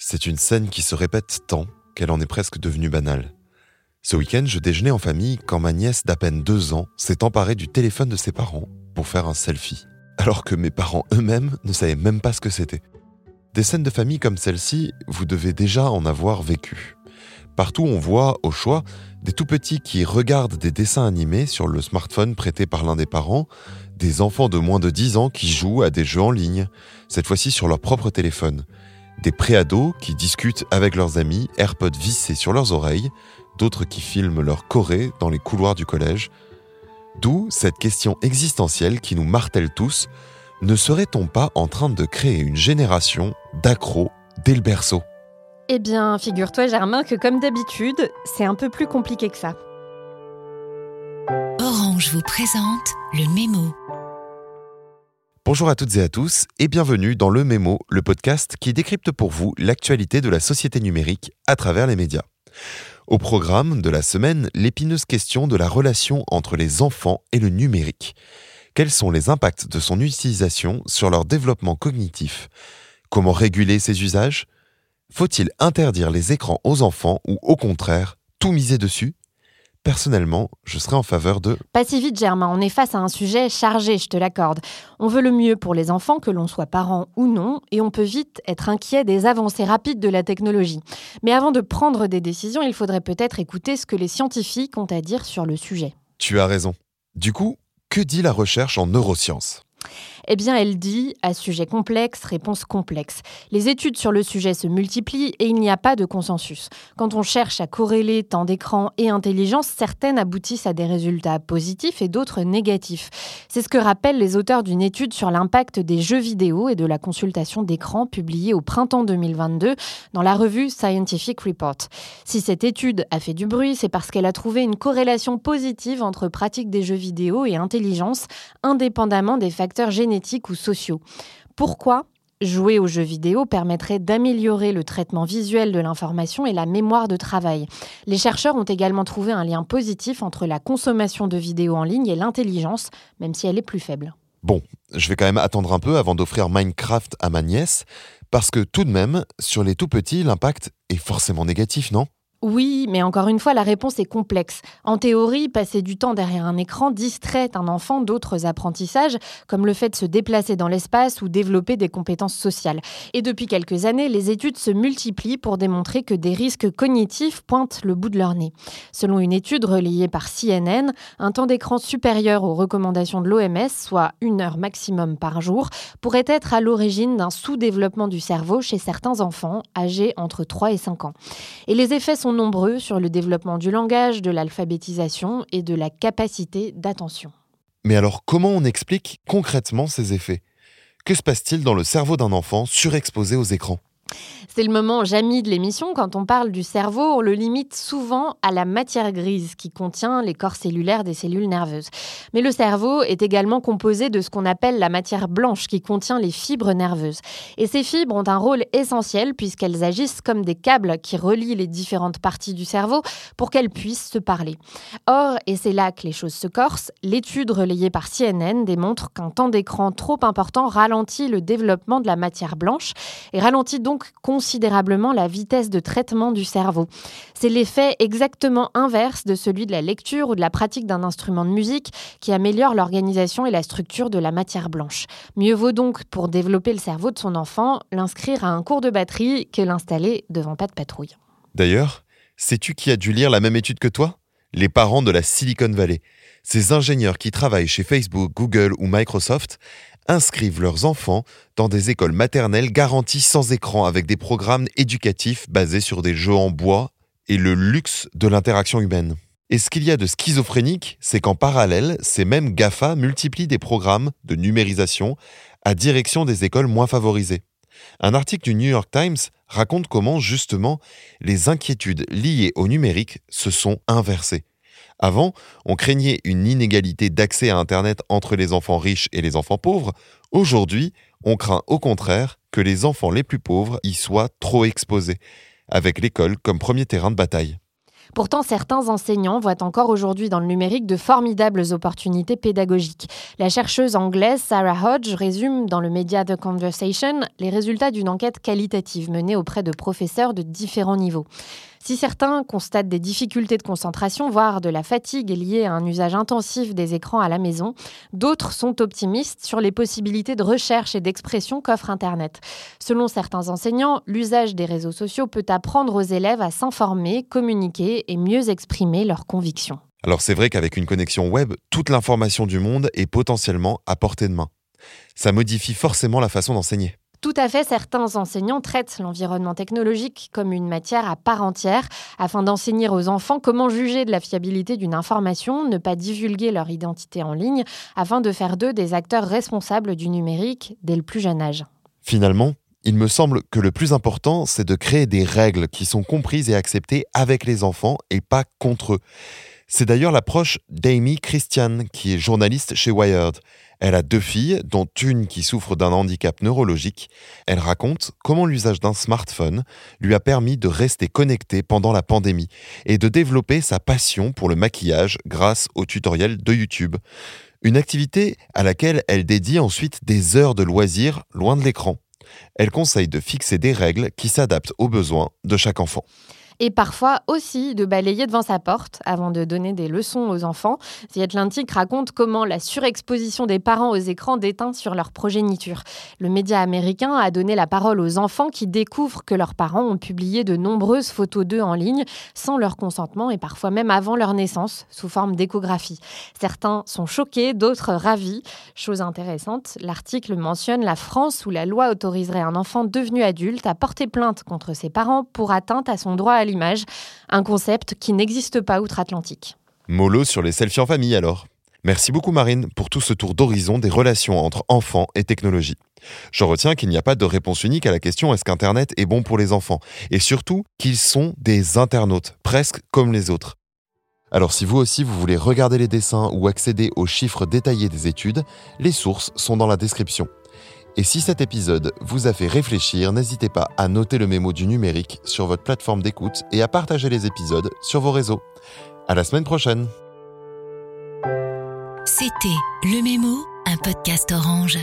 C'est une scène qui se répète tant qu'elle en est presque devenue banale. Ce week-end, je déjeunais en famille quand ma nièce d'à peine deux ans s'est emparée du téléphone de ses parents pour faire un selfie, alors que mes parents eux-mêmes ne savaient même pas ce que c'était. Des scènes de famille comme celle-ci, vous devez déjà en avoir vécu. Partout, on voit, au choix, des tout petits qui regardent des dessins animés sur le smartphone prêté par l'un des parents, des enfants de moins de 10 ans qui jouent à des jeux en ligne, cette fois-ci sur leur propre téléphone, des préados qui discutent avec leurs amis, AirPods vissés sur leurs oreilles, d'autres qui filment leur Corée dans les couloirs du collège. D'où cette question existentielle qui nous martèle tous, ne serait-on pas en train de créer une génération d'accros dès le berceau? Eh bien, figure-toi Germain que comme d'habitude, c'est un peu plus compliqué que ça. Orange vous présente le mémo. Bonjour à toutes et à tous et bienvenue dans Le Mémo, le podcast qui décrypte pour vous l'actualité de la société numérique à travers les médias. Au programme de la semaine, l'épineuse question de la relation entre les enfants et le numérique. Quels sont les impacts de son utilisation sur leur développement cognitif? Comment réguler ses usages? Faut-il interdire les écrans aux enfants ou au contraire tout miser dessus? Personnellement, je serais en faveur de... Pas si vite Germain, on est face à un sujet chargé, je te l'accorde. On veut le mieux pour les enfants, que l'on soit parent ou non, et on peut vite être inquiet des avancées rapides de la technologie. Mais avant de prendre des décisions, il faudrait peut-être écouter ce que les scientifiques ont à dire sur le sujet. Tu as raison. Du coup, que dit la recherche en neurosciences? Eh bien, elle dit à sujet complexe, réponse complexe. Les études sur le sujet se multiplient et il n'y a pas de consensus. Quand on cherche à corréler temps d'écran et intelligence, certaines aboutissent à des résultats positifs et d'autres négatifs. C'est ce que rappellent les auteurs d'une étude sur l'impact des jeux vidéo et de la consultation d'écran publiée au printemps 2022 dans la revue Scientific Report. Si cette étude a fait du bruit, c'est parce qu'elle a trouvé une corrélation positive entre pratique des jeux vidéo et intelligence, indépendamment des facteurs génétiques ou sociaux. Pourquoi Jouer aux jeux vidéo permettrait d'améliorer le traitement visuel de l'information et la mémoire de travail? Les chercheurs ont également trouvé un lien positif entre la consommation de vidéos en ligne et l'intelligence, même si elle est plus faible. Bon, je vais quand même attendre un peu avant d'offrir Minecraft à ma nièce, parce que tout de même, sur les tout petits, l'impact est forcément négatif, non? Oui, mais encore une fois, la réponse est complexe. En théorie, passer du temps derrière un écran distrait un enfant d'autres apprentissages, comme le fait de se déplacer dans l'espace ou développer des compétences sociales. Et depuis quelques années, les études se multiplient pour démontrer que des risques cognitifs pointent le bout de leur nez. Selon une étude relayée par CNN, un temps d'écran supérieur aux recommandations de l'OMS, soit une heure maximum par jour, pourrait être à l'origine d'un sous-développement du cerveau chez certains enfants âgés entre 3 et 5 ans. Et les effets sont nombreux sur le développement du langage, de l'alphabétisation et de la capacité d'attention. Mais alors comment on explique concrètement ces effets? Que se passe-t-il dans le cerveau d'un enfant surexposé aux écrans? C'est le moment jamais de l'émission. Quand on parle du cerveau, on le limite souvent à la matière grise qui contient les corps cellulaires des cellules nerveuses. Mais le cerveau est également composé de ce qu'on appelle la matière blanche qui contient les fibres nerveuses. Et ces fibres ont un rôle essentiel puisqu'elles agissent comme des câbles qui relient les différentes parties du cerveau pour qu'elles puissent se parler. Or, et c'est là que les choses se corsent, l'étude relayée par CNN démontre qu'un temps d'écran trop important ralentit le développement de la matière blanche et ralentit donc considérablement la vitesse de traitement du cerveau. C'est l'effet exactement inverse de celui de la lecture ou de la pratique d'un instrument de musique qui améliore l'organisation et la structure de la matière blanche. Mieux vaut donc, pour développer le cerveau de son enfant, l'inscrire à un cours de batterie que l'installer devant pas de patrouille. D'ailleurs, sais-tu qui a dû lire la même étude que toi? Les parents de la Silicon Valley. Ces ingénieurs qui travaillent chez Facebook, Google ou Microsoft inscrivent leurs enfants dans des écoles maternelles garanties sans écran avec des programmes éducatifs basés sur des jeux en bois et le luxe de l'interaction humaine. Et ce qu'il y a de schizophrénique, c'est qu'en parallèle, ces mêmes GAFA multiplient des programmes de numérisation à direction des écoles moins favorisées. Un article du New York Times raconte comment justement les inquiétudes liées au numérique se sont inversées. Avant, on craignait une inégalité d'accès à Internet entre les enfants riches et les enfants pauvres. Aujourd'hui, on craint au contraire que les enfants les plus pauvres y soient trop exposés, avec l'école comme premier terrain de bataille. Pourtant, certains enseignants voient encore aujourd'hui dans le numérique de formidables opportunités pédagogiques. La chercheuse anglaise Sarah Hodge résume dans le média The Conversation les résultats d'une enquête qualitative menée auprès de professeurs de différents niveaux. Si certains constatent des difficultés de concentration, voire de la fatigue liée à un usage intensif des écrans à la maison, d'autres sont optimistes sur les possibilités de recherche et d'expression qu'offre Internet. Selon certains enseignants, l'usage des réseaux sociaux peut apprendre aux élèves à s'informer, communiquer et mieux exprimer leurs convictions. Alors c'est vrai qu'avec une connexion web, toute l'information du monde est potentiellement à portée de main. Ça modifie forcément la façon d'enseigner. Tout à fait, certains enseignants traitent l'environnement technologique comme une matière à part entière afin d'enseigner aux enfants comment juger de la fiabilité d'une information, ne pas divulguer leur identité en ligne, afin de faire d'eux des acteurs responsables du numérique dès le plus jeune âge. Finalement, il me semble que le plus important, c'est de créer des règles qui sont comprises et acceptées avec les enfants et pas contre eux. C'est d'ailleurs l'approche d'Amy Christian, qui est journaliste chez Wired. Elle a deux filles, dont une qui souffre d'un handicap neurologique. Elle raconte comment l'usage d'un smartphone lui a permis de rester connectée pendant la pandémie et de développer sa passion pour le maquillage grâce aux tutoriels de YouTube. Une activité à laquelle elle dédie ensuite des heures de loisirs loin de l'écran. Elle conseille de fixer des règles qui s'adaptent aux besoins de chaque enfant et parfois aussi de balayer devant sa porte avant de donner des leçons aux enfants. The Atlantic raconte comment la surexposition des parents aux écrans déteint sur leur progéniture. Le média américain a donné la parole aux enfants qui découvrent que leurs parents ont publié de nombreuses photos d'eux en ligne sans leur consentement et parfois même avant leur naissance sous forme d'échographie. Certains sont choqués, d'autres ravis. Chose intéressante, l'article mentionne la France où la loi autoriserait un enfant devenu adulte à porter plainte contre ses parents pour atteinte à son droit à un concept qui n'existe pas outre-Atlantique. Mollo sur les selfies en famille alors. Merci beaucoup Marine pour tout ce tour d'horizon des relations entre enfants et technologie. Je retiens qu'il n'y a pas de réponse unique à la question est-ce qu'Internet est bon pour les enfants? Et surtout qu'ils sont des internautes, presque comme les autres. Alors si vous aussi vous voulez regarder les dessins ou accéder aux chiffres détaillés des études, les sources sont dans la description. Et si cet épisode vous a fait réfléchir, n'hésitez pas à noter le mémo du numérique sur votre plateforme d'écoute et à partager les épisodes sur vos réseaux. À la semaine prochaine. C'était Le Mémo, un podcast orange.